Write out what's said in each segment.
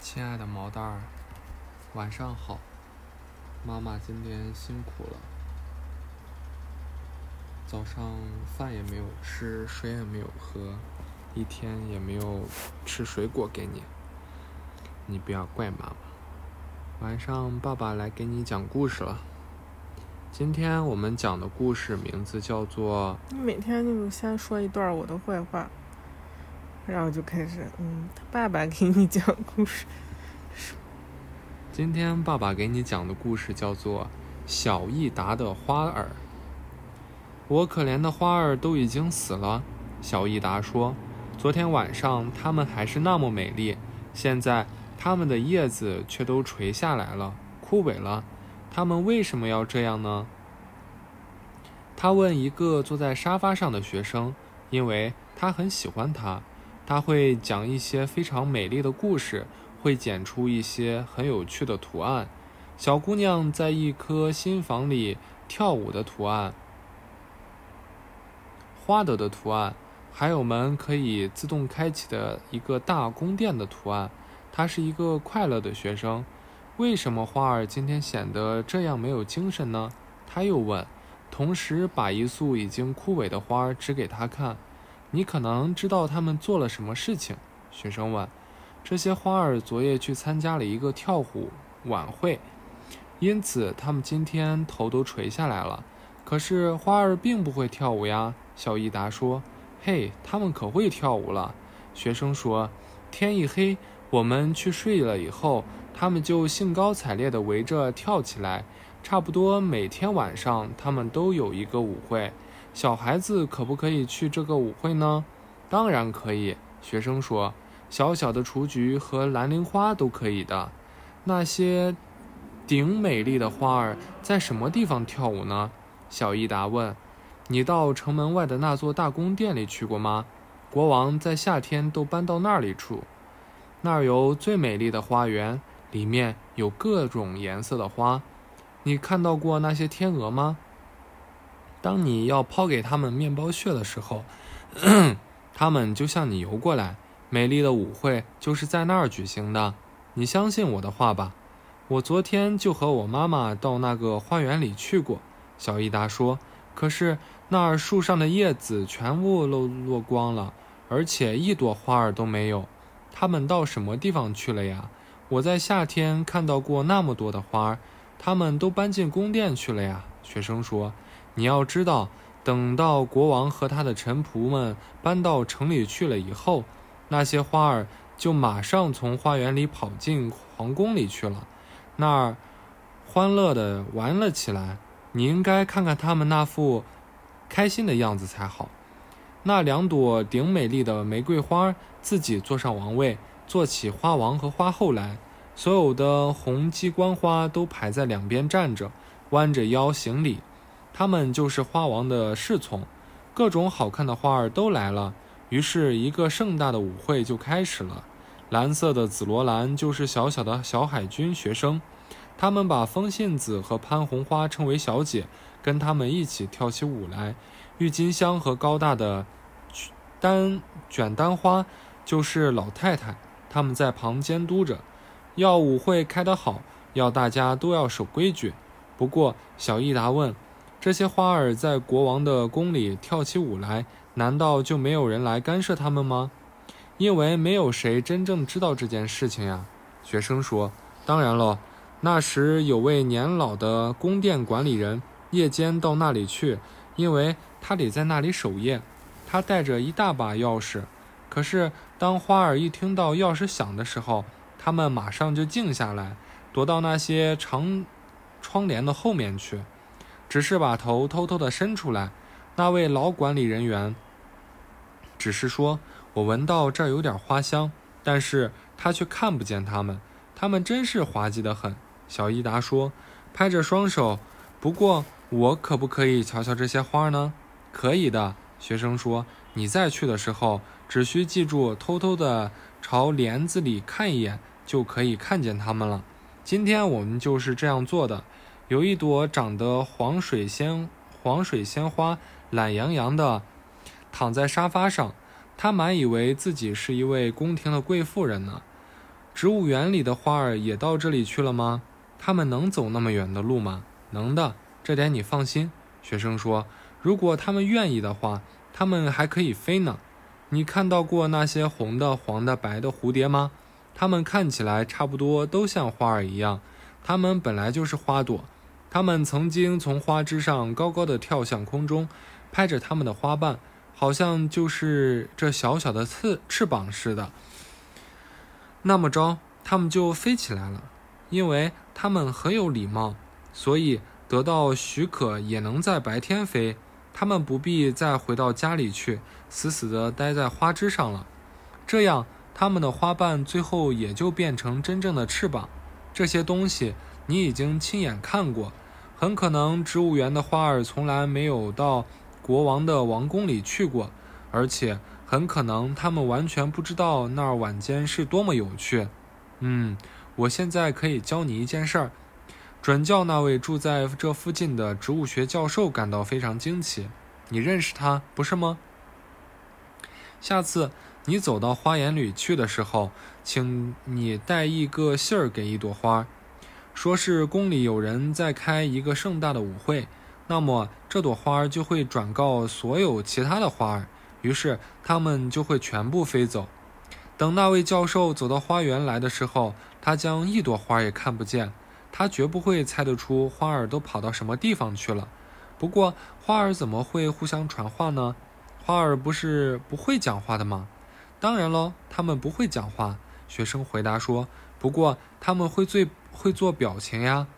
亲爱的毛蛋儿，晚上好。妈妈今天辛苦了，早上饭也没有吃，水也没有喝，一天也没有吃水果给你。你不要怪妈妈。晚上爸爸来给你讲故事了。今天我们讲的故事名字叫做你每天就先说一段我的坏话，然后就开始，嗯，他爸爸给你讲故事。今天爸爸给你讲的故事叫做《小益达的花儿》。我可怜的花儿都已经死了，小益达说：“昨天晚上它们还是那么美丽，现在它们的叶子却都垂下来了，枯萎了。它们为什么要这样呢？”他问一个坐在沙发上的学生，因为他很喜欢他，他会讲一些非常美丽的故事。会剪出一些很有趣的图案，小姑娘在一棵新房里跳舞的图案，花朵的图案，还有门可以自动开启的一个大宫殿的图案。他是一个快乐的学生。为什么花儿今天显得这样没有精神呢？他又问，同时把一束已经枯萎的花指给他看。你可能知道他们做了什么事情？学生问。这些花儿昨夜去参加了一个跳舞晚会，因此它们今天头都垂下来了。可是花儿并不会跳舞呀，小益达说。嘿，它们可会跳舞了。学生说。天一黑，我们去睡了以后，它们就兴高采烈地围着跳起来。差不多每天晚上，它们都有一个舞会。小孩子可不可以去这个舞会呢？当然可以，学生说。小小的雏菊和蓝铃花都可以的。那些顶美丽的花儿在什么地方跳舞呢？小益达问。你到城门外的那座大宫殿里去过吗？国王在夏天都搬到那里住。那儿有最美丽的花园，里面有各种颜色的花。你看到过那些天鹅吗？当你要抛给他们面包屑的时候，他们就向你游过来。美丽的舞会就是在那儿举行的，你相信我的话吧。我昨天就和我妈妈到那个花园里去过。小意达说：“可是那儿树上的叶子全部都落光了，而且一朵花儿都没有。它们到什么地方去了呀？我在夏天看到过那么多的花儿，它们都搬进宫殿去了呀。”学生说：“你要知道，等到国王和他的臣仆们搬到城里去了以后。”那些花儿就马上从花园里跑进皇宫里去了，那儿欢乐地玩了起来。你应该看看他们那副开心的样子才好。那两朵顶美丽的玫瑰花自己坐上王位，做起花王和花后来。所有的红鸡冠花都排在两边站着，弯着腰行礼。他们就是花王的侍从。各种好看的花儿都来了。于是，一个盛大的舞会就开始了。蓝色的紫罗兰就是小小的小海军学生，他们把风信子和潘红花称为小姐，跟他们一起跳起舞来。郁金香和高大的丹卷丹花就是老太太，他们在旁监督着，要舞会开得好，要大家都要守规矩。不过，小益达问：这些花儿在国王的宫里跳起舞来？难道就没有人来干涉他们吗？因为没有谁真正知道这件事情呀。学生说：“当然了，那时有位年老的宫殿管理人，夜间到那里去，因为他得在那里守夜。他带着一大把钥匙。可是当花儿一听到钥匙响的时候，他们马上就静下来，躲到那些长窗帘的后面去，只是把头偷偷地伸出来。那位老管理人员。”只是说，我闻到这儿有点花香，但是他却看不见它们。它们真是滑稽的很。小伊达说，拍着双手。不过，我可不可以瞧瞧这些花呢？可以的。学生说，你再去的时候，只需记住偷偷地朝帘子里看一眼，就可以看见它们了。今天我们就是这样做的。有一朵长得黄水仙黄水仙花，懒洋洋的。躺在沙发上，他满以为自己是一位宫廷的贵妇人呢。植物园里的花儿也到这里去了吗？它们能走那么远的路吗？能的，这点你放心。学生说：“如果它们愿意的话，它们还可以飞呢。你看到过那些红的、黄的、白的蝴蝶吗？它们看起来差不多都像花儿一样。它们本来就是花朵。它们曾经从花枝上高高的跳向空中，拍着它们的花瓣，好像就是这小小的翅翅膀似的。那么着，它们就飞起来了，因为它们很有礼貌，所以。”得到许可也能在白天飞，它们不必再回到家里去，死死地待在花枝上了。这样，它们的花瓣最后也就变成真正的翅膀。这些东西你已经亲眼看过。很可能植物园的花儿从来没有到国王的王宫里去过，而且很可能他们完全不知道那儿晚间是多么有趣。嗯，我现在可以教你一件事儿。准教那位住在这附近的植物学教授感到非常惊奇。你认识他，不是吗？下次你走到花园里去的时候，请你带一个信儿给一朵花，说是宫里有人在开一个盛大的舞会，那么这朵花儿就会转告所有其他的花儿，于是它们就会全部飞走。等那位教授走到花园来的时候，他将一朵花儿也看不见。他绝不会猜得出花儿都跑到什么地方去了。不过，花儿怎么会互相传话呢？花儿不是不会讲话的吗？当然喽，他们不会讲话。学生回答说：“不过，他们会最会做表情呀。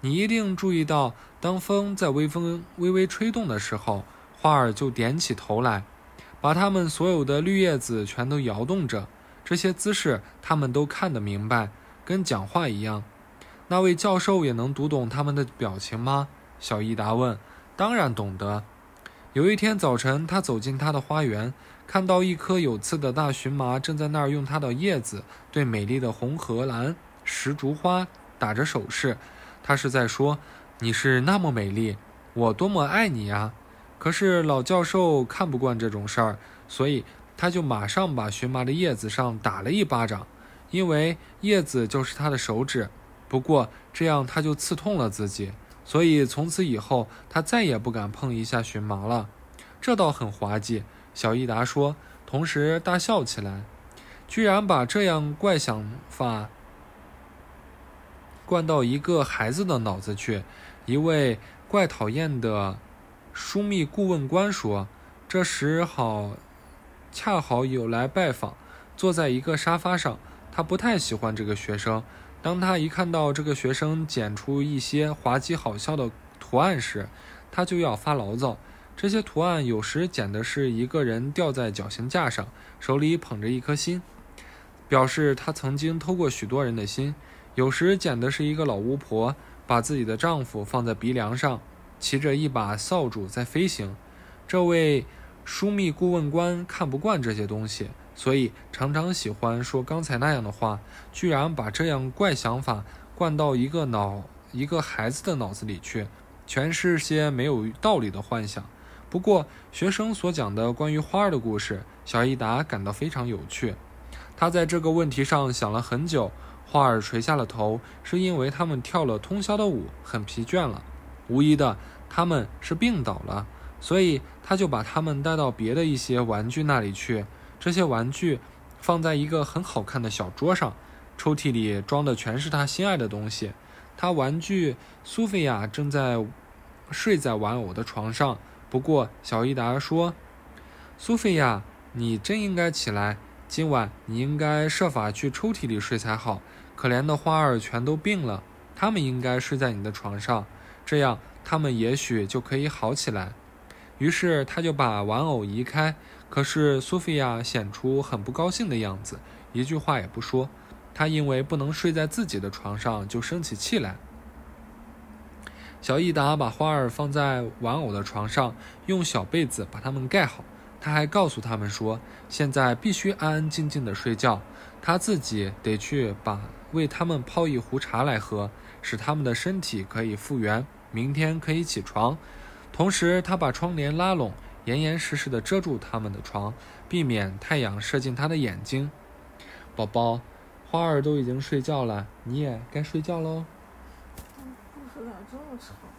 你一定注意到，当风在微风微微吹动的时候，花儿就点起头来，把它们所有的绿叶子全都摇动着。这些姿势，他们都看得明白，跟讲话一样。”那位教授也能读懂他们的表情吗？小伊达问。当然懂得。有一天早晨，他走进他的花园，看到一棵有刺的大荨麻正在那儿用它的叶子对美丽的红荷兰石竹花打着手势。他是在说：“你是那么美丽，我多么爱你呀！”可是老教授看不惯这种事儿，所以他就马上把荨麻的叶子上打了一巴掌，因为叶子就是他的手指。不过这样他就刺痛了自己，所以从此以后他再也不敢碰一下荨麻了。这倒很滑稽，小益达说，同时大笑起来。居然把这样怪想法灌到一个孩子的脑子去。一位怪讨厌的枢密顾问官说：“这时好，恰好有来拜访，坐在一个沙发上。他不太喜欢这个学生。”当他一看到这个学生剪出一些滑稽好笑的图案时，他就要发牢骚。这些图案有时剪的是一个人吊在绞刑架上，手里捧着一颗心，表示他曾经偷过许多人的心；有时捡的是一个老巫婆把自己的丈夫放在鼻梁上，骑着一把扫帚在飞行。这位枢密顾问官看不惯这些东西。所以常常喜欢说刚才那样的话，居然把这样怪想法灌到一个脑一个孩子的脑子里去，全是些没有道理的幻想。不过学生所讲的关于花儿的故事，小益达感到非常有趣。他在这个问题上想了很久。花儿垂下了头，是因为他们跳了通宵的舞，很疲倦了。无疑的，他们是病倒了，所以他就把他们带到别的一些玩具那里去。这些玩具放在一个很好看的小桌上，抽屉里装的全是他心爱的东西。他玩具苏菲亚正在睡在玩偶的床上。不过小伊达说：“苏菲亚，你真应该起来，今晚你应该设法去抽屉里睡才好。可怜的花儿全都病了，他们应该睡在你的床上，这样他们也许就可以好起来。”于是他就把玩偶移开。可是苏菲亚显出很不高兴的样子，一句话也不说。她因为不能睡在自己的床上，就生起气来。小益达把花儿放在玩偶的床上，用小被子把它们盖好。他还告诉他们说：“现在必须安安静静的睡觉，他自己得去把为他们泡一壶茶来喝，使他们的身体可以复原，明天可以起床。”同时，他把窗帘拉拢。严严实实地遮住他们的床，避免太阳射进他的眼睛。宝宝，花儿都已经睡觉了，你也该睡觉喽。故事咋这么长？